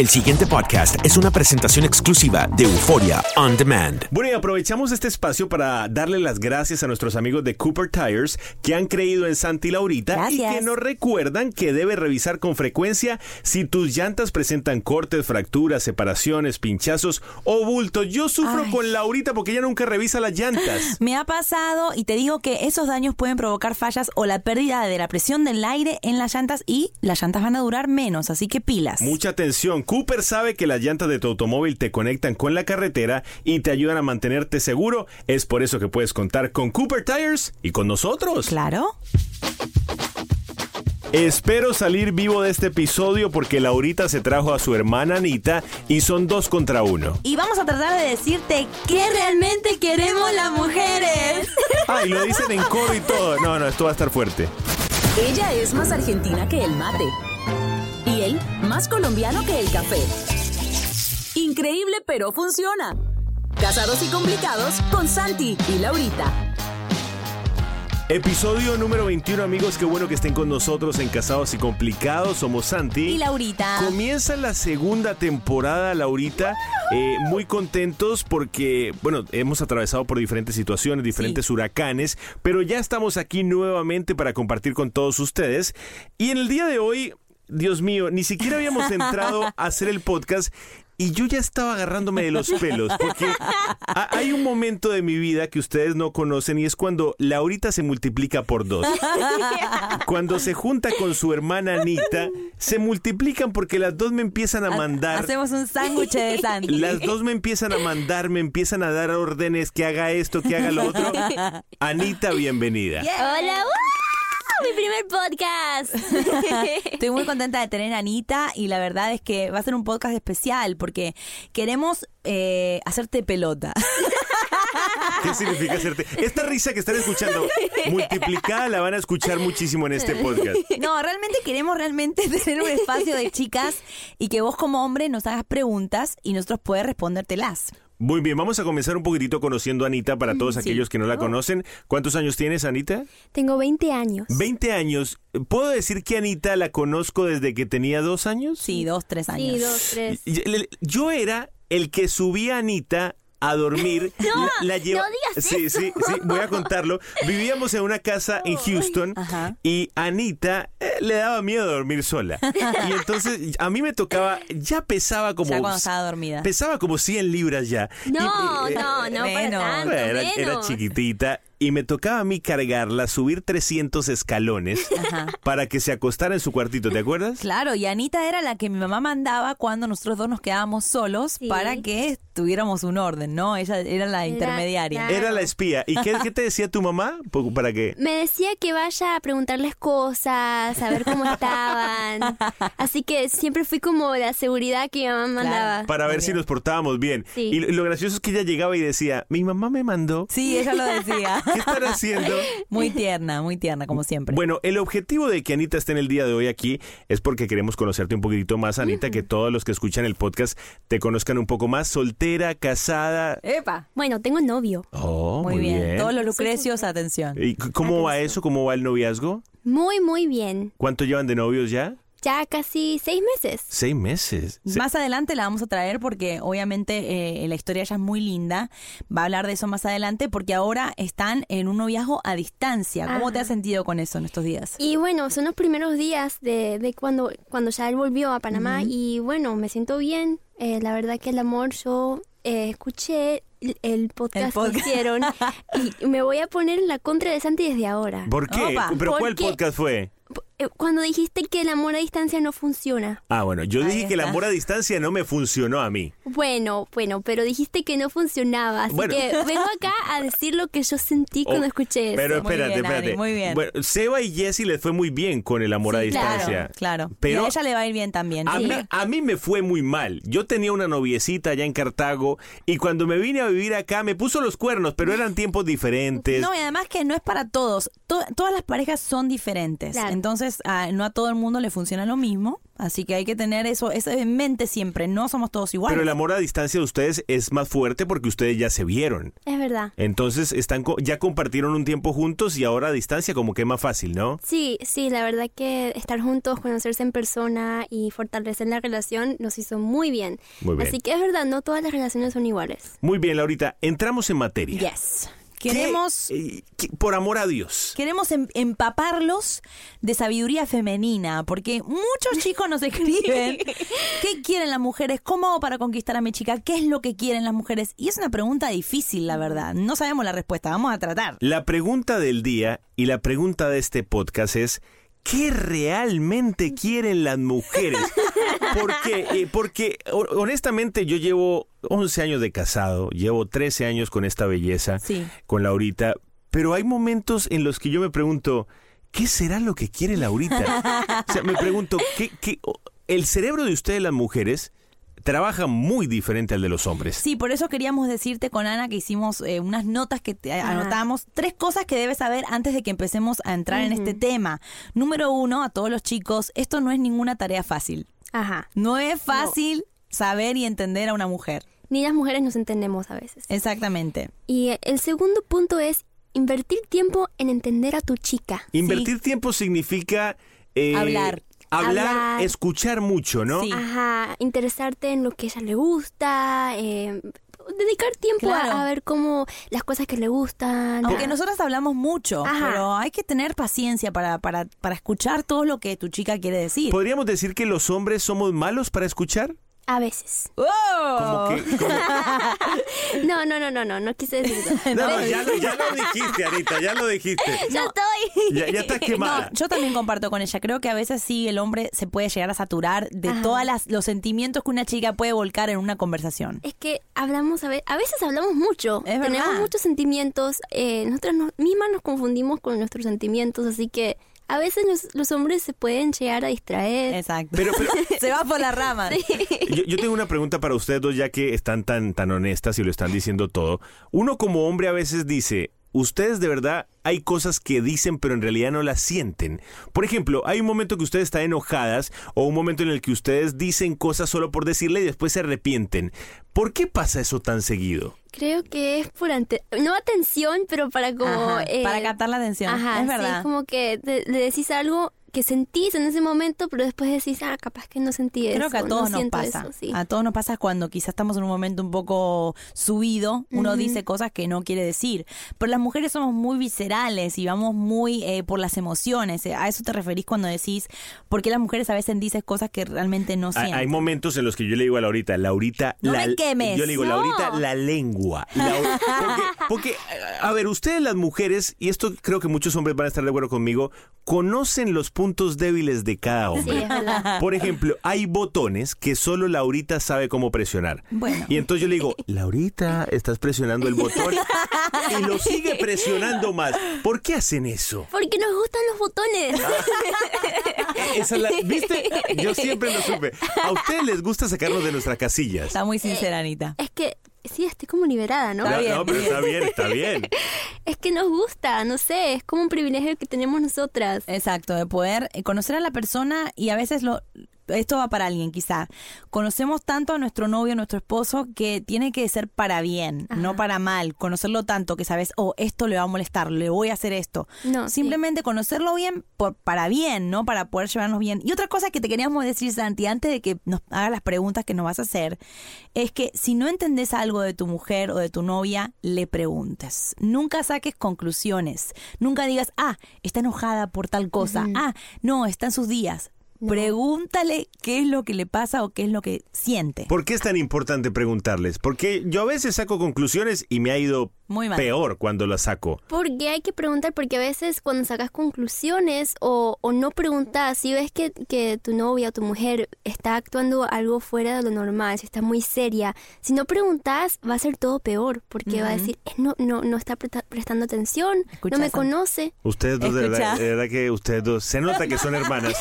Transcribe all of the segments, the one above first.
El siguiente podcast es una presentación exclusiva de Euforia On Demand. Bueno, y aprovechamos este espacio para darle las gracias a nuestros amigos de Cooper Tires que han creído en Santi Laurita y que nos recuerdan que debe revisar con frecuencia si tus llantas presentan cortes, fracturas, separaciones, pinchazos o bultos. Yo sufro Ay. con Laurita porque ella nunca revisa las llantas. Me ha pasado y te digo que esos daños pueden provocar fallas o la pérdida de la presión del aire en las llantas y las llantas van a durar menos, así que pilas. Mucha atención, Cooper sabe que las llantas de tu automóvil te conectan con la carretera y te ayudan a mantenerte seguro. Es por eso que puedes contar con Cooper Tires y con nosotros. Claro. Espero salir vivo de este episodio porque Laurita se trajo a su hermana Anita y son dos contra uno. Y vamos a tratar de decirte qué realmente queremos las mujeres. Ay, lo dicen en coro y todo. No, no, esto va a estar fuerte. Ella es más argentina que el mate. Y él más colombiano que el café. Increíble, pero funciona. Casados y complicados con Santi y Laurita. Episodio número 21, amigos. Qué bueno que estén con nosotros en Casados y Complicados. Somos Santi. Y Laurita. Comienza la segunda temporada, Laurita. Eh, muy contentos porque, bueno, hemos atravesado por diferentes situaciones, diferentes huracanes, pero ya estamos aquí nuevamente para compartir con todos ustedes. Y en el día de hoy, Dios mío, ni siquiera habíamos entrado a hacer el podcast. Y yo ya estaba agarrándome de los pelos, porque ha- hay un momento de mi vida que ustedes no conocen y es cuando Laurita se multiplica por dos. Cuando se junta con su hermana Anita, se multiplican porque las dos me empiezan a mandar. Hacemos un sándwich de Santi. Las dos me empiezan a mandar, me empiezan a dar órdenes que haga esto, que haga lo otro. Anita, bienvenida. Hola. mi primer podcast. Estoy muy contenta de tener a Anita y la verdad es que va a ser un podcast especial porque queremos eh, hacerte pelota. ¿Qué significa hacerte? Esta risa que están escuchando multiplicada la van a escuchar muchísimo en este podcast. No, realmente queremos realmente tener un espacio de chicas y que vos como hombre nos hagas preguntas y nosotros poder respondértelas. Muy bien, vamos a comenzar un poquitito conociendo a Anita para todos Sí. aquellos que no la conocen. ¿Cuántos años tienes, Anita? Tengo 20 años. 20 años. ¿Puedo decir que Anita la conozco desde que tenía dos años? Sí, dos, tres años. Sí, dos, tres. Yo era el que subía a Anita a dormir. No, la, la lleva- no digas sí, eso. sí, sí, voy a contarlo. Vivíamos en una casa en Houston Ajá. y Anita eh, le daba miedo dormir sola. Y entonces a mí me tocaba, ya pesaba como... Ya cuando estaba dormida. Pesaba como 100 libras ya. No, Y, eh, no, no, para tanto, era, chiquitita y me tocaba a mí cargarla, subir 300 escalones para que se acostara en su cuartito, ¿te acuerdas? Claro, y Anita era la que mi mamá mandaba cuando nosotros dos nos quedábamos solos Sí. para que tuviéramos un orden, ¿no? Ella era la intermediaria. Era la espía. ¿Y qué, qué te decía tu mamá? Po- ¿Para qué? Me decía que vaya a preguntarles cosas, a ver cómo estaban. Así que siempre fui como la seguridad que mi mamá mandaba. Para ver si nos portábamos bien. Sí. Y lo gracioso es que ella llegaba y decía, mi mamá me mandó. Sí, ella lo decía. ¿Qué están haciendo? Muy tierna, muy tierna, como siempre. Bueno, el objetivo de que Anita esté en el día de hoy aquí es porque queremos conocerte un poquitito más, Anita, que todos los que escuchan el podcast te conozcan un poco más. Soltera, casada. ¡Epa! Bueno, tengo novio. Oh, Muy, bien. Todos los lucrecios, atención. ¿Y cómo va eso? ¿Cómo va el noviazgo? Muy, muy bien. ¿Cuánto llevan de novios ya? Ya casi seis meses. Seis meses. Se- Más adelante la vamos a traer porque obviamente eh, la historia ya es muy linda. Va a hablar de eso más adelante porque ahora están en un noviazgo a distancia. ¿Cómo te has sentido con eso en estos días? Y bueno, son los primeros días de, de cuando, cuando ya él volvió a Panamá y bueno, me siento bien. Eh, la verdad que el amor, yo eh, escuché el, el podcast El podcast. que hicieron y me voy a poner en la contra de Santi desde ahora. ¿Por qué? Opa. ¿Pero cuál podcast fue? Eh, Cuando dijiste que el amor a distancia no funciona. Ah, bueno, yo Ahí dije que el amor a distancia no me funcionó a mí. Bueno, bueno, pero dijiste que no funcionaba, así Bueno. que vengo acá a decir lo que yo sentí cuando Oh, escuché eso. Pero Muy espérate, bien, Ani, espérate. muy bien. Bueno, Seba y Jessy les fue muy bien con el amor a distancia. Claro, claro. Pero y a ella le va a ir bien también. A, Sí. mí, a mí me fue muy mal. Yo tenía una noviecita allá en Cartago y cuando me vine a vivir acá me puso los cuernos, pero eran tiempos diferentes. No, y además que no es para todos. To- todas las parejas son diferentes. Claro. Entonces, a- no a todo el mundo le funciona lo mismo. Así que hay que tener eso, eso en mente siempre. No somos todos iguales. pero el amor a distancia de ustedes es más fuerte porque ustedes ya se vieron. Es verdad. Entonces están co- ya compartieron un tiempo juntos y ahora a distancia como que es más fácil, ¿no? Sí, sí, la verdad que estar juntos, conocerse en persona y fortalecer la relación nos hizo muy bien. Muy bien. Así que es verdad, no todas las relaciones son iguales. Muy bien, Laurita, entramos en materia. Yes. ¿Qué- Queremos, qué- por amor a Dios. queremos em- empaparlos de sabiduría femenina, porque muchos chicos nos escriben qué quieren las mujeres, cómo hago para conquistar a mi chica, qué es lo que quieren las mujeres. Y es una pregunta difícil, la verdad. No sabemos la respuesta, vamos a tratar. La pregunta del día y la pregunta de este podcast es ¿qué realmente quieren las mujeres? Porque, eh, porque ho- honestamente yo llevo 11 años de casado, llevo 13 años con esta belleza, Sí. con Laurita, pero hay momentos en los que yo me pregunto, ¿qué será lo que quiere Laurita? O sea, me pregunto, ¿qué, qué, el cerebro de ustedes las mujeres trabaja muy diferente al de los hombres. Sí, por eso queríamos decirte con Ana que hicimos eh, unas notas que te- anotamos. Tres cosas que debes saber antes de que empecemos a entrar en este tema. Número uno, a todos los chicos, esto no es ninguna tarea fácil. Ajá. No es fácil saber y entender a una mujer. Ni las mujeres nos entendemos a veces. Exactamente. Y el segundo punto es invertir tiempo en entender a tu chica. Invertir tiempo significa... eh, Hablar. Hablar, Hablar. escuchar mucho, ¿no? Sí. Ajá, interesarte en lo que a ella le gusta, eh, dedicar tiempo a- Claro. a, ver cómo las cosas que le gustan. Aunque nosotras hablamos mucho, Ajá. pero hay que tener paciencia para, para, para escuchar todo lo que tu chica quiere decir. ¿Podríamos decir que los hombres somos malos para escuchar? A veces. ¡Oh! Como que, como- No, no, no, no, no, no quise decir eso. No, no, ya, lo, ya lo dijiste, Anita, ya lo dijiste. Ya estoy. Ya, ya estás quemada. No, yo también comparto con ella. Creo que a veces sí el hombre se puede llegar a saturar de todos los sentimientos que una chica puede volcar en una conversación. Es que hablamos a veces, a veces hablamos mucho, Es tenemos verdad. muchos sentimientos, eh, nosotras nos- mismas nos confundimos con nuestros sentimientos, así que a veces los, los hombres se pueden llegar a distraer. Exacto. Pero- pero- se va por la rama. Yo, yo tengo una pregunta para ustedes dos, ya que están tan, tan honestas y lo están diciendo todo. Uno como hombre a veces dice, ustedes de verdad hay cosas que dicen pero en realidad no las sienten. Por ejemplo, hay un momento que ustedes están enojadas o un momento en el que ustedes dicen cosas solo por decirle y después se arrepienten. ¿Por qué pasa eso tan seguido? Creo que es por ante no atención, pero para como Ajá, eh, para captar la atención. Ajá, es verdad. sí, como que le decís algo que sentís en ese momento, pero después decís, ah, capaz que no sentí eso. Creo que a no todos nos pasa. eso, sí. A todos nos pasa cuando quizás estamos en un momento un poco subido, uno dice cosas que no quiere decir. Pero las mujeres somos muy viscerales y vamos muy eh, por las emociones. Eh, ¿A eso te referís cuando decís por qué las mujeres a veces dicen cosas que realmente no sienten? hay momentos en los que yo le digo a Laurita, Laurita, No la, me quemes. Yo le digo, No. Laurita, la lengua. La- porque, porque, a ver, ustedes las mujeres, y esto creo que muchos hombres van a estar de acuerdo conmigo, conocen los puntos débiles de cada hombre. Por ejemplo, hay botones que solo Laurita sabe cómo presionar. Bueno. Y entonces yo le digo, Laurita, estás presionando el botón y lo sigue presionando más. ¿Por qué hacen eso? Porque nos gustan los botones. Esa es la- ¿Viste? Yo siempre lo supe. A ustedes les gusta sacarnos de nuestras casillas. Está muy sincera, Anita. es que, sí, estoy como liberada, ¿no? Está No, bien, no, pero está bien, está bien. Es que nos gusta, no sé, es como un privilegio que tenemos nosotras. Exacto, de poder eh, conocer a la persona y a veces lo esto va para alguien quizá. Conocemos tanto a nuestro novio, a nuestro esposo, que tiene que ser para bien, no para mal. Conocerlo tanto que sabes, oh, esto le va a molestar, le voy a hacer esto. No, sí. Simplemente conocerlo bien por, para bien, ¿no? Para poder llevarnos bien. Y otra cosa que te queríamos decir, Santi, antes de que nos hagas las preguntas que nos vas a hacer, es que si no entendés algo de tu mujer o de tu novia, le preguntes. Nunca saques conclusiones. Nunca digas, ah, está enojada por tal cosa. Ah, no, está en sus días. Pregúntale qué es lo que le pasa o qué es lo que siente. ¿Por qué es tan importante preguntarles? Porque yo a veces saco conclusiones y me ha ido Muy mal. peor cuando las saco. Porque hay que preguntar, porque a veces cuando sacas conclusiones o, o no preguntas, si ves que, que tu novia o tu mujer está actuando algo fuera de lo normal, si está muy seria, si no preguntas va a ser todo peor, porque va a decir, "Eh, no, no, no está presta- prestando atención, no me conoce. Ustedes dos, de verdad, de verdad que ustedes dos, se nota que son hermanas.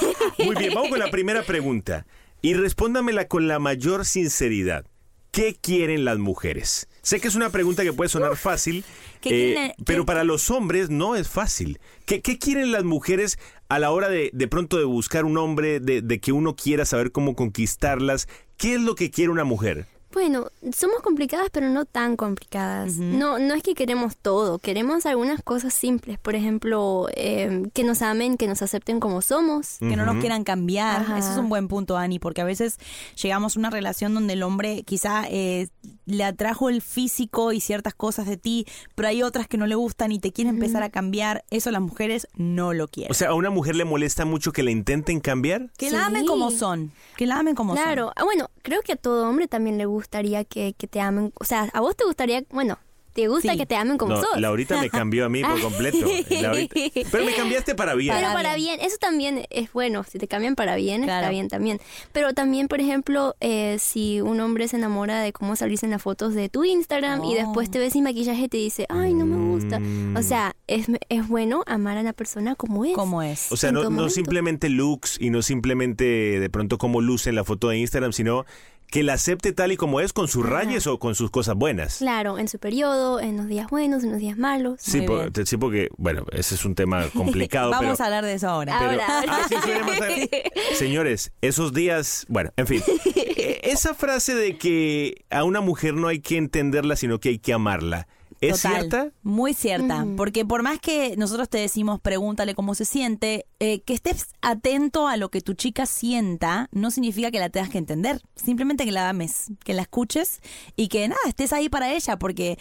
Muy bien, vamos con la primera pregunta. Y respóndamela con la mayor sinceridad. ¿Qué quieren las mujeres? Sé que es una pregunta que puede sonar fácil, ¿Qué eh, pero para los hombres no es fácil. ¿Qué, qué quieren las mujeres a la hora de, de pronto de buscar un hombre, de, de que uno quiera saber cómo conquistarlas? ¿Qué es lo que quiere una mujer? Bueno, somos complicadas, pero no tan complicadas. No, no es que queremos todo, queremos algunas cosas simples. Por ejemplo, eh, que nos amen, que nos acepten como somos. que no nos quieran cambiar. Ajá. Eso es un buen punto, Ani, porque a veces llegamos a una relación donde el hombre quizá eh, le atrajo el físico y ciertas cosas de ti, pero hay otras que no le gustan y te quieren empezar a cambiar. Eso las mujeres no lo quieren. O sea, ¿a una mujer le molesta mucho que la intenten cambiar? que la amen como son. Que la amen como Claro, ah, bueno, creo que a todo hombre también le gustaría que, que te amen. O sea, a vos te gustaría, bueno, te gusta Sí. que te amen como no, sos. Laurita me cambió a mí por completo. Laurita- Pero me cambiaste para bien. Pero Para bien. eso también es bueno. Si te cambian para bien, Claro. está bien también. Pero también, por ejemplo, eh, si un hombre se enamora de cómo salís en las fotos de tu Instagram y Oh. después te ves sin maquillaje y te dice, ay, no me gusta. O sea, es, es bueno amar a la persona como es. Como es. O sea, no, no simplemente looks y no simplemente de pronto como luce en la foto de Instagram, sino que la acepte tal y como es, con sus rayes o con sus cosas buenas. Claro, en su periodo, en los días buenos, en los días malos. Sí, por- sí, porque, bueno, ese es un tema complicado. Vamos pero, a hablar de eso ahora. pero- Ahora, ahora. Ah, sí, Señores, esos días, bueno, en fin. Eh, Esa frase de que a una mujer no hay que entenderla, sino que hay que amarla, ¿es Total, cierta? Muy cierta, porque por más que nosotros te decimos pregúntale cómo se siente, eh, que estés atento a lo que tu chica sienta no significa que la tengas que entender, simplemente que la ames, que la escuches y que nada, estés ahí para ella, porque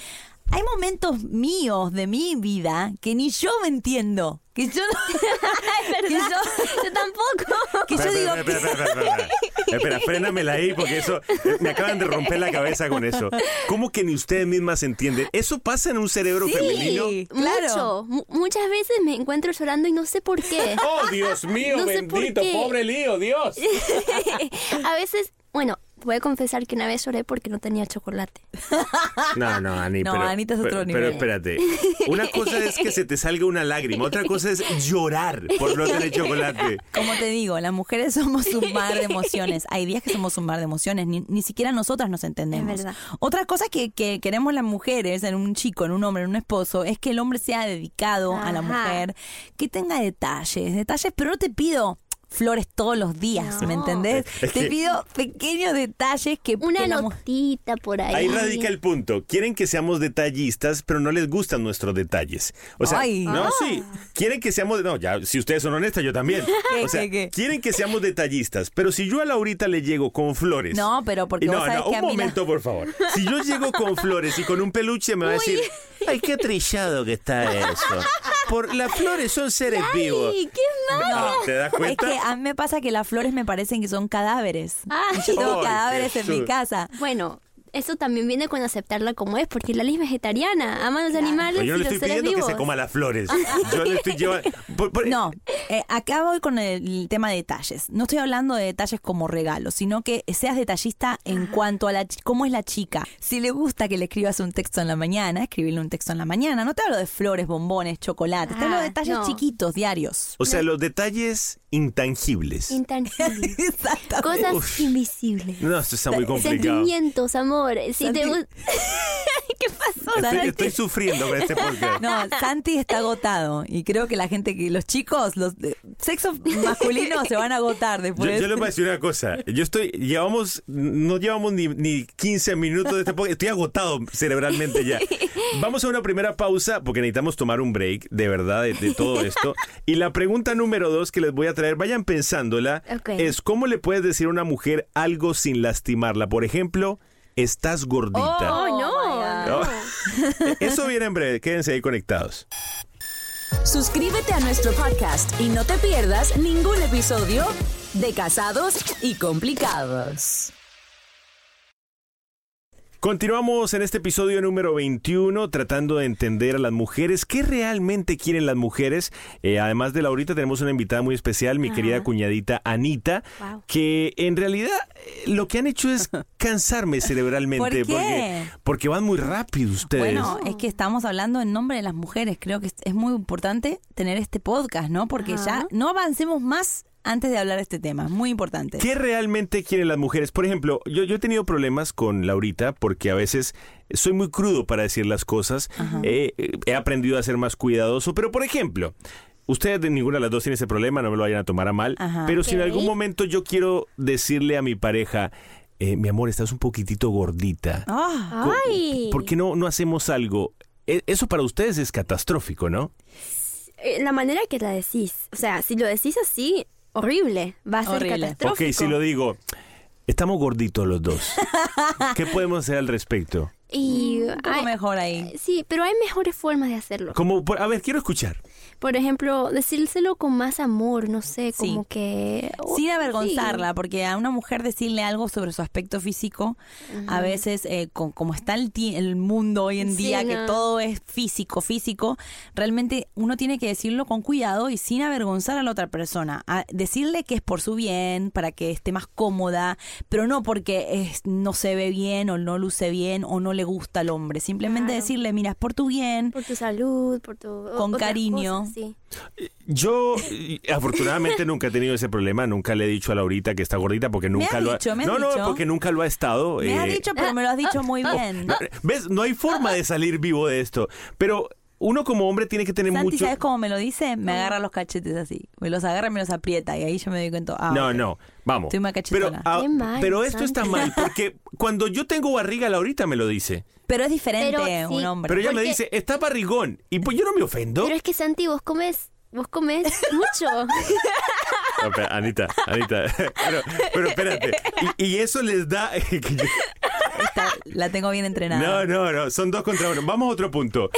hay momentos míos de mi vida que ni yo me entiendo, que yo no... que yo, Yo tampoco. que yo digo... espera, espera, espera, espera, espera. Espera, frénamela ahí porque eso eh, me acaban de romper la cabeza con eso. ¿Cómo que ni ustedes mismas entienden? ¿Eso pasa en un cerebro Sí. femenino? Claro. Mucho. Mu- muchas veces me encuentro llorando y no sé por qué. Oh, Dios mío, No bendito, pobre lío, Dios. A veces, bueno, voy a confesar que una vez lloré porque no tenía chocolate. No, no, Ani, No, pero, Anita es otro pero, nivel. pero espérate. Una cosa es que se te salga una lágrima, otra cosa es llorar por no tener chocolate. Como te digo, las mujeres somos un mar de emociones. Hay días que somos un mar de emociones, ni, ni siquiera nosotras nos entendemos. Es verdad. Otra cosa que, que queremos las mujeres, en un chico, en un hombre, en un esposo, es que el hombre sea dedicado a la mujer, que tenga detalles, detalles, pero no te pido flores todos los días, ¿me entendés? Es te que- pido pequeños detalles que... Una que la mu- notita por ahí. Ahí radica el punto. Quieren que seamos detallistas, pero no les gustan nuestros detalles. O sea, Ay. no, Ah. sí. Quieren que seamos. No, ya, si ustedes son honestas, yo también. ¿Qué, O sea, qué, qué? quieren que seamos detallistas, pero si yo a Laurita le llego con flores. No, pero porque Y no, vos sabés no, que a un la- momento, por favor. Si yo llego con flores y con un peluche, me va a decir. Ay, qué trillado que está eso. Por, las flores son seres vivos. Ay, qué mal. Ah, ¿Te das Es cuenta? que a mí me pasa que las flores me parecen que son cadáveres. Ay. Y yo tengo cadáveres en mi casa. Bueno, eso también viene con aceptarla como es, porque Lali es vegetariana, ama los animales Yo no y le estoy pidiendo que se coma las flores. Yo le estoy llevando. por- por- No, eh, acá voy con el tema de detalles. No estoy hablando de detalles como regalos, sino que seas detallista en cuanto a la ch- cómo es la chica. Si le gusta que le escribas un texto en la mañana, escribirle un texto en la mañana. No te hablo de flores, bombones, chocolates. te hablo de Ah, detalles no. chiquitos, diarios. O sea, los detalles intangibles. Intangibles. Exactamente. Cosas Uf. invisibles. No, esto está muy complicado. Sentimientos, amor. Si Santi- te gu- ¿Qué pasó? Estoy, Santi? estoy sufriendo con este podcast. No, Santi está agotado y creo que la gente, que los chicos, los de sexo masculino se van a agotar Yo, después. yo les voy a decir una cosa. Yo estoy, llevamos, no llevamos ni, ni 15 minutos de este podcast. Estoy agotado cerebralmente ya. Vamos a una primera pausa porque necesitamos tomar un break, de verdad, de, de todo esto. Y la pregunta número dos que les voy a traer, vayan pensándola, es ¿cómo le puedes decir a una mujer algo sin lastimarla? Por ejemplo, estás gordita. Oh, no. No. Eso viene en breve. Quédense ahí conectados. Suscríbete a nuestro podcast y no te pierdas ningún episodio de Casados y Complicados. Continuamos en este episodio número 21 tratando de entender a las mujeres, qué realmente quieren las mujeres. Eh, además de Laurita tenemos una invitada muy especial, mi querida cuñadita Anita, Wow. que en realidad eh, lo que han hecho es cansarme cerebralmente. ¿Por qué? Porque, porque van muy rápido ustedes. Bueno, es que estamos hablando en nombre de las mujeres. Creo que es- es muy importante tener este podcast, ¿no? Porque Ajá. ya no avancemos más antes de hablar de este tema. Muy importante. ¿Qué realmente quieren las mujeres? Por ejemplo, yo, yo he tenido problemas con Laurita porque a veces soy muy crudo para decir las cosas. Eh, eh, he aprendido a ser más cuidadoso, pero por ejemplo, ustedes de ninguna de las dos tienen ese problema, no me lo vayan a tomar a mal. Ajá. Pero si en algún momento yo quiero decirle a mi pareja, eh, mi amor, estás un poquitito gordita. Ah, Ay. ¿Por qué no, no hacemos algo? E- Eso para ustedes es catastrófico, ¿no? La manera que la decís. O sea, si lo decís así, horrible. Va a ser Horrible. catastrófico. Ok, si lo digo, estamos gorditos los dos. ¿Qué podemos hacer al respecto? Y un poco hay- mejor ahí. Sí, pero hay mejores formas de hacerlo. Como, por- a ver, quiero escuchar. Por ejemplo, decírselo con más amor, no sé, Sí. como que... oh, Sin sí. avergonzarla, porque a una mujer decirle algo sobre su aspecto físico, a veces, eh, con- como está el, ti- el mundo hoy en Sí, día, que no. todo es físico, físico, realmente uno tiene que decirlo con cuidado y sin avergonzar a la otra persona. A decirle que es por su bien, para que esté más cómoda, pero no porque es- no se ve bien o no luce bien o no le gusta al hombre. Simplemente Claro. decirle, mira, es por tu bien. Por tu salud, por tu... Con cariño. cosas, Yo afortunadamente nunca he tenido ese problema, nunca le he dicho a Laurita que está gordita porque nunca has lo dicho, ha me has No, no, porque nunca lo ha estado. Me has eh, dicho, pero me lo has dicho muy bien. no, ¿Ves? No hay forma de salir vivo de esto. Pero uno como hombre tiene que tener Santi, mucho ¿sabes cómo me lo dice? Me agarra los cachetes así. Me los agarra y me los aprieta. Y ahí yo me doy cuenta. ah, No, no, vamos. Estoy más pero, cachetona. ah, Qué mal, pero esto está mal porque cuando yo tengo barriga, Laurita me lo dice. Pero es diferente Pero sí. un hombre. Pero ella me dice, está barrigón. Y pues yo no me ofendo. Pero es que Santi, vos comes... Vos comes mucho. No, Anita, Anita. Pero, pero espérate. Y, y eso les da. que yo- Esta la tengo bien No, entrenada. no, no, son dos contra uno. Vamos a otro punto.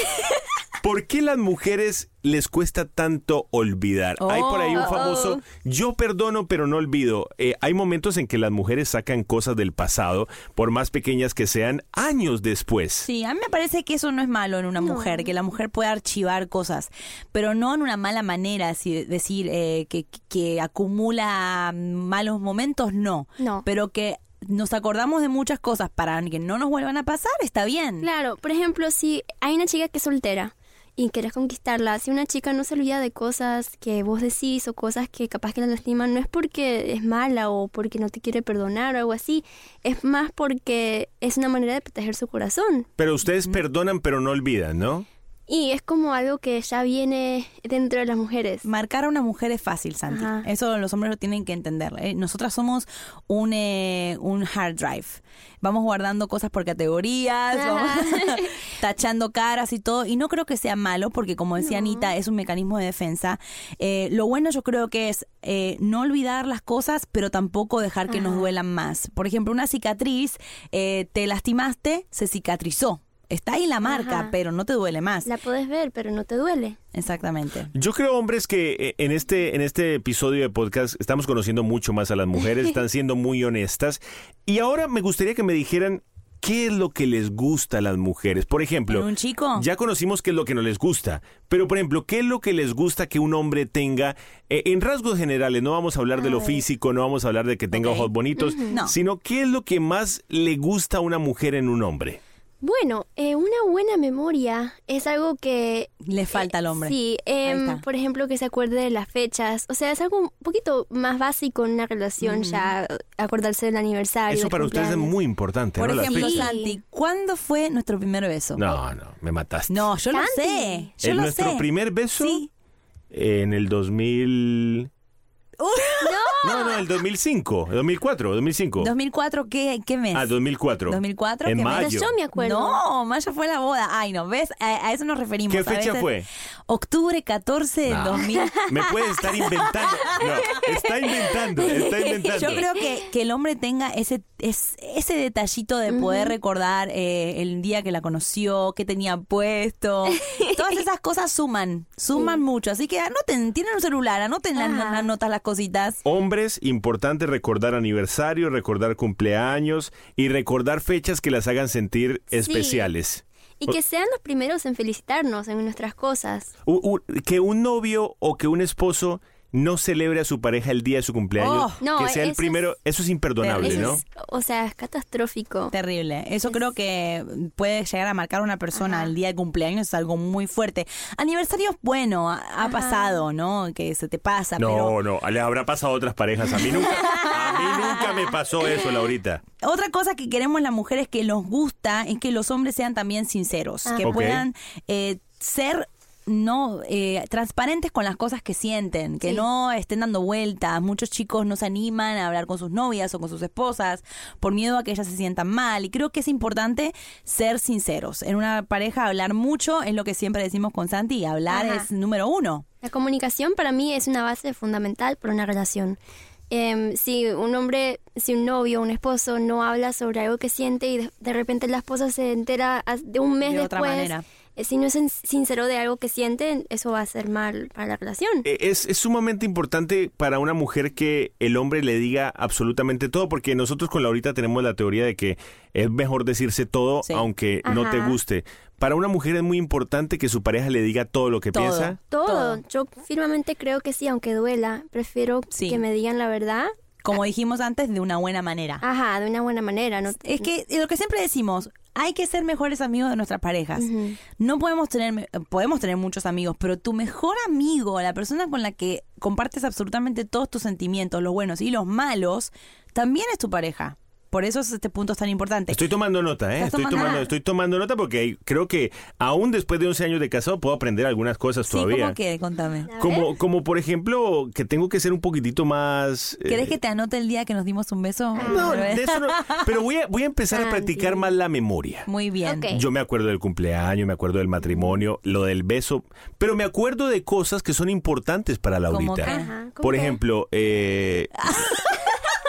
¿Por qué las mujeres les cuesta tanto olvidar? Hay por ahí un Oh. famoso, yo perdono pero no olvido. Eh, hay momentos en que las mujeres sacan cosas del pasado, por más pequeñas que sean, años después. Sí, a mí me parece que eso no es malo en una mujer, que la mujer pueda archivar cosas, pero no en una mala manera, si decir eh, que, que acumula malos momentos, no. No. Pero que nos acordamos de muchas cosas para que no nos vuelvan a pasar, está bien. Claro, por ejemplo, si hay una chica que es soltera y quieres conquistarla, si una chica no se olvida de cosas que vos decís o cosas que capaz que la lastiman, no es porque es mala o porque no te quiere perdonar o algo así, es más porque es una manera de proteger su corazón. Pero ustedes perdonan pero no olvidan, ¿no? Y es como algo que ya viene dentro de las mujeres. Marcar a una mujer es fácil, Santi. Ajá. Eso los hombres lo tienen que entender. ¿eh? Nosotras somos un, eh, un hard drive. Vamos guardando cosas por categorías, vamos tachando caras y todo. Y no creo que sea malo, porque como decía Anita, es un mecanismo de defensa. Eh, lo bueno yo creo que es eh, no olvidar las cosas, pero tampoco dejar que nos duelan más. Por ejemplo, una cicatriz, eh, te lastimaste, se cicatrizó. Está ahí la marca, Ajá. pero no te duele más. La puedes ver, pero no te duele. Exactamente. Yo creo, hombres, que eh, en este, en este episodio de podcast estamos conociendo mucho más a las mujeres, están siendo muy honestas. Y ahora me gustaría que me dijeran qué es lo que les gusta a las mujeres. Por ejemplo, ¿En un chico? ya conocimos qué es lo que no les gusta, pero por ejemplo, ¿qué es lo que les gusta que un hombre tenga eh, en rasgos generales? No vamos a hablar de lo físico, no vamos a hablar de que tenga ojos bonitos, No. sino qué es lo que más le gusta a una mujer en un hombre. Bueno, eh, una buena memoria es algo que... Le falta al hombre. Sí, em, está. por ejemplo, que se acuerde de las fechas. O sea, es algo un poquito más básico en una relación ya, acordarse del aniversario. Eso del para ustedes es cumpleaños. muy importante, Por ¿no? Ejemplo. Santi, ¿cuándo fue nuestro primer beso? No, no, me mataste. No, yo lo Santi. sé. Yo ¿En lo nuestro sé. primer beso? Sí. En el 2000... No, no, el 2005, 2004, 2005. 2004, ¿qué, qué mes? Ah, 2004. 2004, En ¿qué mes? mayo. Yo me acuerdo. No, mayo fue la boda. Ay, no, ¿ves? A, a eso nos referimos. ¿Qué A fecha veces- fue? Octubre 14 del No. 2000. Me puede estar inventando. No, está inventando, está inventando. Yo creo que, que el hombre tenga ese, es, ese detallito de poder recordar eh, el día que la conoció, qué tenía puesto. Todas esas cosas suman, suman mucho. Así que anoten, tienen un celular, anoten las, las notas, las cositas. Hombres, importante recordar aniversario, recordar cumpleaños y recordar fechas que las hagan sentir especiales. Y que sean los primeros en felicitarnos en nuestras cosas. U- u- que un novio o que un esposo no celebre a su pareja el día de su cumpleaños, Oh. No, que sea el primero, es- eso es imperdonable, Eso ¿no? es- o sea, es catastrófico. Terrible. Eso creo que puede llegar a marcar a una persona el día de cumpleaños, es algo muy fuerte. Aniversario, bueno, ha, ha pasado, ¿no? Que se te pasa, pero No, no, le habrá pasado a otras parejas. A mí nunca, a mí nunca me pasó eso, Laurita. Otra cosa que queremos las mujeres que nos gusta es que los hombres sean también sinceros, que Ok. puedan eh, ser no eh, transparentes con las cosas que sienten, que Sí. no estén dando vueltas. Muchos chicos no se animan a hablar con sus novias o con sus esposas por miedo a que ellas se sientan mal. Y creo que es importante ser sinceros. En una pareja hablar mucho es lo que siempre decimos con Santi, hablar Ajá. es número uno. La comunicación para mí es una base fundamental para una relación. Em, si un hombre, si un novio, un esposo no habla sobre algo que siente y de, de repente la esposa se entera a- de un mes De otra después, manera. Eh, si no es sin- sincero de algo que siente, eso va a ser mal para la relación. Eh, Es, es sumamente importante para una mujer que el hombre le diga absolutamente todo, porque nosotros con Laurita tenemos la teoría de que es mejor decirse todo Sí. aunque no te guste. Para una mujer es muy importante que su pareja le diga todo lo que Todo. piensa. Todo. todo. Yo firmemente creo que sí, aunque duela, prefiero Sí. que me digan la verdad. Como dijimos antes, de una buena manera. Ajá, de una buena manera. No, Es que lo que siempre decimos, hay que ser mejores amigos de nuestras parejas. No podemos tener, podemos tener muchos amigos, pero tu mejor amigo, la persona con la que compartes absolutamente todos tus sentimientos, los buenos y los malos, también es tu pareja. Por eso es este punto es tan importante. Estoy tomando nota, ¿eh? ¿Estás Estoy tomando estoy tomando nota porque creo que aún después de 11 años de casado puedo aprender algunas cosas sí, todavía. ¿cómo que? Contame. Como, como por ejemplo, que tengo que ser un poquitito más... eh, ¿Querés que te anote el día que nos dimos un beso? No, de eso no- Pero voy a, voy a empezar a practicar más la memoria. Muy bien. Ok. Yo me acuerdo del cumpleaños, me acuerdo del matrimonio, lo del beso, pero me acuerdo de cosas que son importantes para ¿Cómo Laurita. qué? Ajá, ¿cómo Por qué? ejemplo, eh,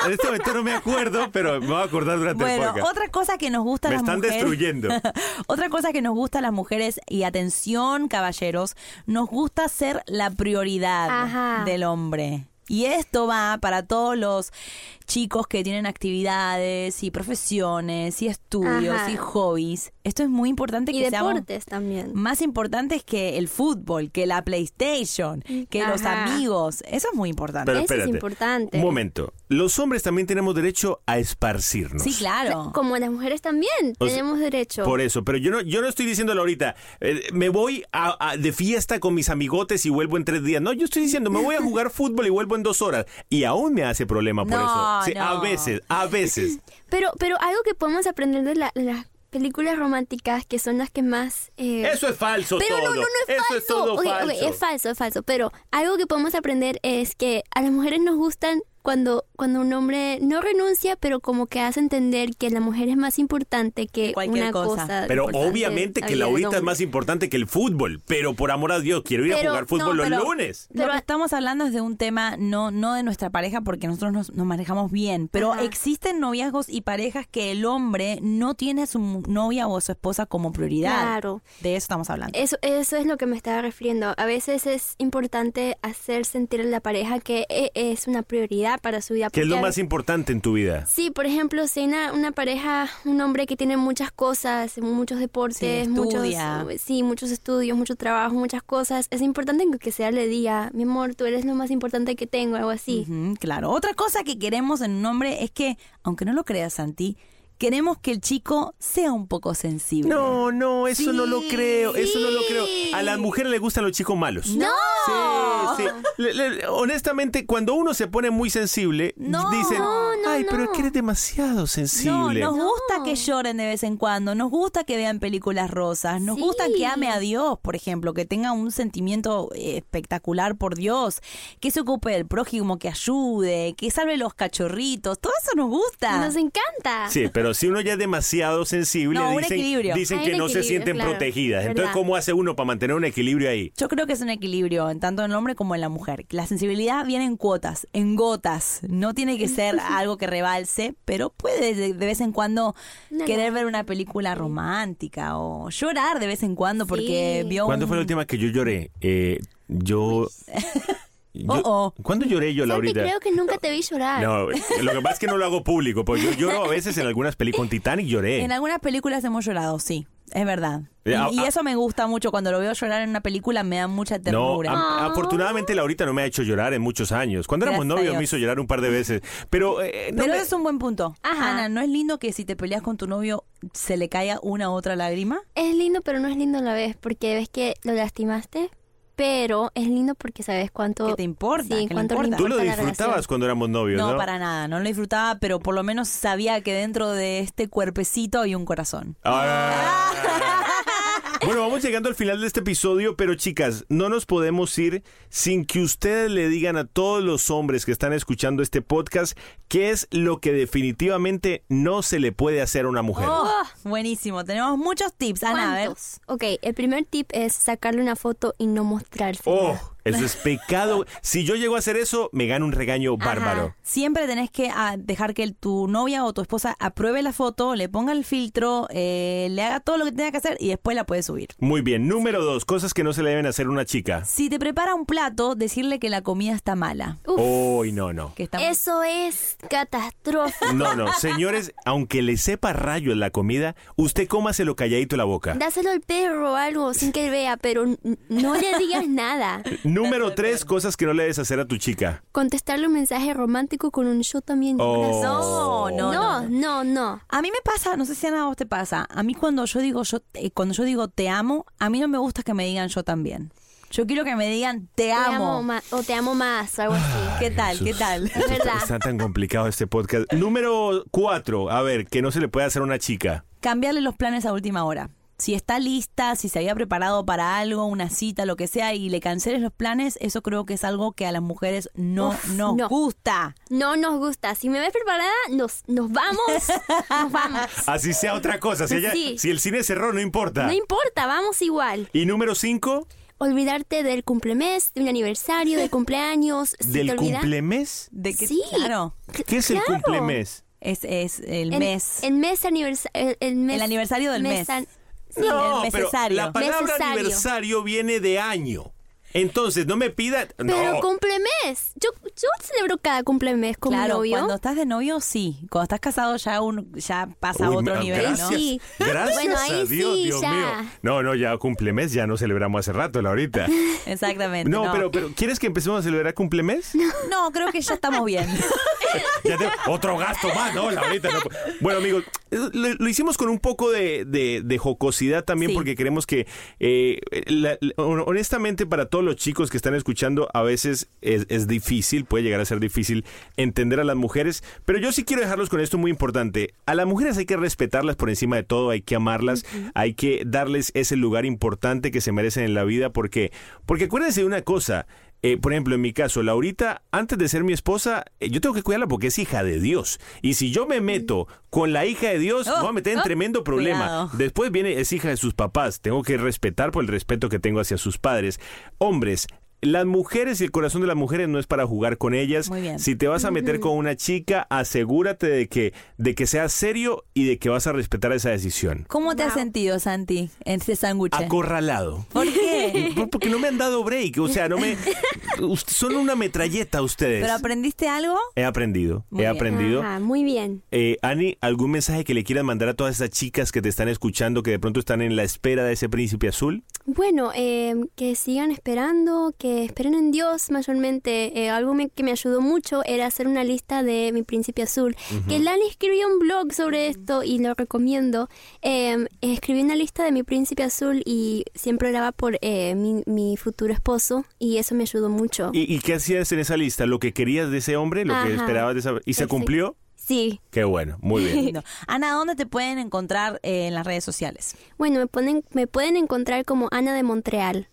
en este momento no me acuerdo, pero me voy a acordar durante el Bueno, podcast. otra cosa que nos gusta a Me las están mujeres. destruyendo. otra cosa que nos gusta a las mujeres, y atención, caballeros, nos gusta ser la prioridad Ajá. del hombre. Y esto va para todos los chicos que tienen actividades y profesiones y estudios Ajá. y hobbies. Esto es muy importante Y que seamos deportes también. más importantes que el fútbol, que la PlayStation, que los amigos. Eso es muy importante. Pero Eso es espérate, importante. Un momento. Los hombres también tenemos derecho a esparcirnos. Sí, claro. Como las mujeres también O sea, tenemos derecho. Por eso, pero yo no, yo no estoy diciéndolo ahorita. eh, me voy a, a- de fiesta con mis amigotes y vuelvo en tres días. No, yo estoy diciendo, me voy a jugar fútbol y vuelvo en dos horas. Y aún me hace problema por No, eso. Sí, no. A veces, a veces. Pero, pero algo que podemos aprender de, la- de las películas románticas, que son las que más... eh, Eso es falso pero todo. no, no, no es eso falso. es todo Ok, ok, falso. es falso, es falso. Pero algo que podemos aprender es que a las mujeres nos gustan cuando, cuando un hombre no renuncia, pero como que hace entender que la mujer es más importante que Cualquier una cosa. cosa. Pero obviamente que la ahorita es más importante que el fútbol. Pero por amor a Dios, quiero ir a jugar fútbol no, los pero- lunes. Lo Pero- que estamos hablando es de un tema no, no de nuestra pareja porque nosotros nos, nos manejamos bien, pero Ajá. existen noviazgos y parejas que el hombre no tiene a su novia o a su esposa como prioridad. Claro. De eso estamos hablando. Eso, eso es lo que me estaba refiriendo. A veces es importante hacer sentir a la pareja que e- es una prioridad. Para su vida. ¿Qué es lo más importante en tu vida? Sí, por ejemplo, si hay una, una pareja, un hombre que tiene muchas cosas, muchos deportes, Sí, muchos, estudia. sí, muchos estudios, mucho trabajo, muchas cosas, es importante que sea le diga, mi amor, tú eres lo más importante que tengo, algo así. Claro. Otra cosa que queremos en un hombre es que, aunque no lo creas, Santi, queremos que el chico sea un poco sensible. No, no, eso no lo Sí. creo, eso no lo creo. A las mujeres les gustan los chicos malos. ¡No! Sí, sí. Le- le- honestamente, cuando uno se pone muy sensible, No. dicen, No, ay, pero es que eres demasiado No, sensible. nos No. gusta que lloren de vez en cuando, nos gusta que vean películas rosas, nos Sí. gusta que ame a Dios, por ejemplo, que tenga un sentimiento espectacular por Dios, que se ocupe del prójimo, que ayude, que salve los cachorritos, todo eso nos gusta. Nos encanta. Sí, pero si uno ya es demasiado sensible, No, dicen, que no se sienten claro, protegidas. Entonces, verdad. ¿cómo hace uno para mantener un equilibrio ahí? Yo creo que es un equilibrio, en tanto en el hombre como en la mujer. La sensibilidad viene en cuotas, en gotas. No tiene que ser algo que rebalse, pero puede de, de vez en cuando No, querer no. ver una película romántica o llorar de vez en cuando porque Sí. vio ¿Cuándo un- fue la última que yo lloré? Eh, yo... yo- Oh, oh. ¿Cuándo lloré yo, Laurita? creo que nunca te vi llorar. No, lo que pasa es que no lo hago público, pues yo lloro a veces en algunas películas. Con Titanic lloré. En algunas películas hemos llorado, sí, es verdad. Eh, a- y, y a- eso me gusta mucho. Cuando lo veo llorar en una película me da mucha No, ternura. a- afortunadamente Laurita no me ha hecho llorar en muchos años. Cuando éramos Gracias novios me hizo llorar un par de veces. Pero, eh, no Pero me- es un buen punto. Ajá. Ana, ¿no es lindo que si te peleas con tu novio se le caiga una u otra lágrima? Es lindo, pero no es lindo a la vez, porque ves que lo lastimaste, pero es lindo porque sabes cuánto... ¿Qué te importa? Sí, ¿Qué le cuánto le importa? Tú lo importa disfrutabas cuando éramos novios, ¿no? No, para nada, no lo disfrutaba, pero por lo menos sabía que dentro de este cuerpecito hay un corazón. Ah. Bueno, vamos llegando al final de este episodio, pero chicas, no nos podemos ir sin que ustedes le digan a todos los hombres que están escuchando este podcast qué es lo que definitivamente no se le puede hacer a una mujer. Oh, buenísimo, tenemos muchos tips. Ana, a ver. ¿Cuántos? Ok, el primer tip es sacarle una foto y no mostrarse. Oh, eso es pecado. Si yo llego a hacer eso, me gano un regaño bárbaro. Siempre tenés que ah, dejar que el- tu novia o tu esposa apruebe la foto, le ponga el filtro, eh, le haga todo lo que tenga que hacer y después la puede subir. Muy bien. Número dos, cosas que no se le deben hacer a una chica. Si te prepara un plato, decirle que la comida está mala. Uy, no, no. Que está Eso es catastrófico. No, no, señores, aunque le sepa rayos la comida, usted cómaselo calladito en la boca. Dáselo al perro o algo sin que él vea, pero no le digas nada. Número tres, cosas que no le debes hacer a tu chica. Contestarle un mensaje romántico con un yo también. Oh. No, no, no, no. no, no. A mí me pasa, no sé si a nada vos te pasa. A mí cuando yo digo yo, eh, cuando yo digo te amo, a mí no me gusta que me digan yo también. Yo quiero que me digan te, Te amo. amo más, o te amo más, o algo así. ¿Qué tal? ¿Qué tal? Es verdad. Está tan complicado este podcast. Número cuatro, a ver, que no se le puede hacer a una chica. Cambiarle los planes a última hora. Si está lista, si se había preparado para algo, una cita, lo que sea, y le canceles los planes, eso creo que es algo que a las mujeres no Uf, nos no. gusta. No nos gusta. Si me ves preparada, nos, nos vamos. Nos vamos. Así sea otra cosa. Si, ella- Sí. si el cine cerró, no importa. No importa, vamos igual. y número cinco, Olvidarte del cumplemes, de un aniversario, de cumpleaños. Del cumplemes. De que, Sí. Claro. ¿Qué es el Claro. cumplemes? Es, es el En- mes. El mes aniversario. El, mes, El aniversario del mes. Sí, no, pero la palabra Necesario. aniversario viene de año. Entonces, no me pida. Pero no. cumplemes. Yo, yo celebro cada cumplemes con claro, mi novio. cuando estás de novio, sí. Cuando estás casado, ya un, ya pasa a otro nivel, gracias, ¿no? Sí. Gracias Bueno, ahí a Dios, sí, Dios ya. mío. No, no, ya cumplemes ya no celebramos hace rato, Laurita. Exactamente. No, No, pero, pero ¿quieres que empecemos a celebrar cumplemes? No, creo que ya estamos bien. Ya te- otro gasto más, ¿no? Laurita, no. Bueno, amigos, lo, lo hicimos con un poco de, de- de jocosidad también Sí. porque queremos que, eh, la- la- honestamente, para todos los chicos que están escuchando, a veces es, es difícil, puede llegar a ser difícil entender a las mujeres, pero yo sí quiero dejarlos con esto muy importante. A las mujeres hay que respetarlas por encima de todo, hay que amarlas, hay que darles ese lugar importante que se merecen en la vida porque, porque acuérdense de una cosa, eh, por ejemplo, en mi caso, Laurita, antes de ser mi esposa, eh, yo tengo que cuidarla porque es hija de Dios. Y si yo me meto con la hija de Dios, Oh, me voy a meter en oh, tremendo problema. cuidado. Después viene, es hija de sus papás. Tengo que respetar por el respeto que tengo hacia sus padres. Hombres, las mujeres y el corazón de las mujeres no es para jugar con ellas. Muy bien. Si te vas a meter con una chica, asegúrate de que, de que sea serio y de que vas a respetar esa decisión. ¿Cómo te has sentido, Santi, en este sándwich? Acorralado. ¿Por qué? Por- Porque no me han dado break, o sea, no me... Son una metralleta ustedes. ¿Pero aprendiste algo? He aprendido, Muy he bien. aprendido. Ajá, muy bien. Eh, Ani, ¿algún mensaje que le quieras mandar a todas esas chicas que te están escuchando, que de pronto están en la espera de ese príncipe azul? Bueno, eh, que sigan esperando, que esperen en Dios mayormente. Eh, algo me- que me ayudó mucho era hacer una lista de mi príncipe azul. Que Lali escribió un blog sobre esto y lo recomiendo. Eh, escribí una lista de mi príncipe azul y siempre oraba por eh, mi, mi futuro esposo y eso me ayudó mucho. ¿Y, y qué hacías en esa lista? ¿Lo que querías de ese hombre? ¿Lo que esperabas de esa... ¿Y se cumplió? Sí. Qué bueno, muy bien. Lindo. Ana, ¿dónde te pueden encontrar eh, en las redes sociales? Bueno, me, ponen, me pueden encontrar como Ana de Montreal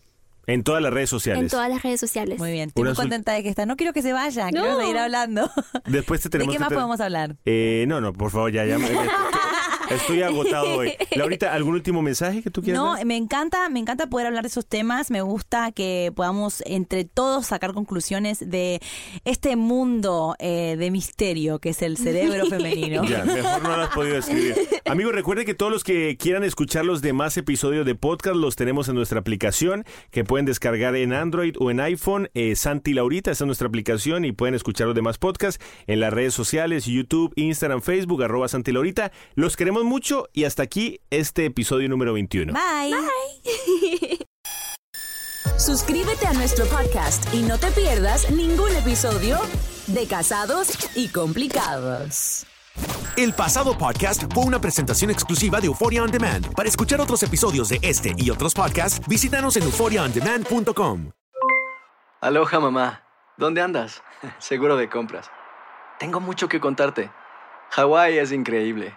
En todas las redes sociales. en todas las redes sociales. Muy bien, estoy Una muy contenta de que está. No quiero que se vaya, quiero seguir hablando. Después te ¿De tenemos qué que más podemos hablar? Eh, no, no, por favor, ya, ya. Estoy agotado hoy. Laurita, ¿algún último mensaje que tú quieras No, dar? me encanta, me encanta poder hablar de esos temas. Me gusta que podamos entre todos sacar conclusiones de este mundo eh, de misterio que es el cerebro femenino. Ya, mejor no lo has podido escribir. Amigos, recuerden que todos los que quieran escuchar los demás episodios de podcast los tenemos en nuestra aplicación que pueden descargar en Android o en iPhone. Eh, Santi Laurita, esa es nuestra aplicación y pueden escuchar los demás podcasts en las redes sociales, YouTube, Instagram, Facebook, arroba Santi Laurita. Los queremos mucho y hasta aquí este episodio número 21. Bye. Suscríbete a nuestro podcast y no te pierdas ningún episodio de Casados y Complicados. El pasado podcast fue una presentación exclusiva de Euphoria On Demand. Para escuchar otros episodios de este y otros podcasts, visítanos en euphoriaondemand.com. Aloha mamá, ¿dónde andas? Seguro de compras. Tengo mucho que contarte. Hawái es increíble.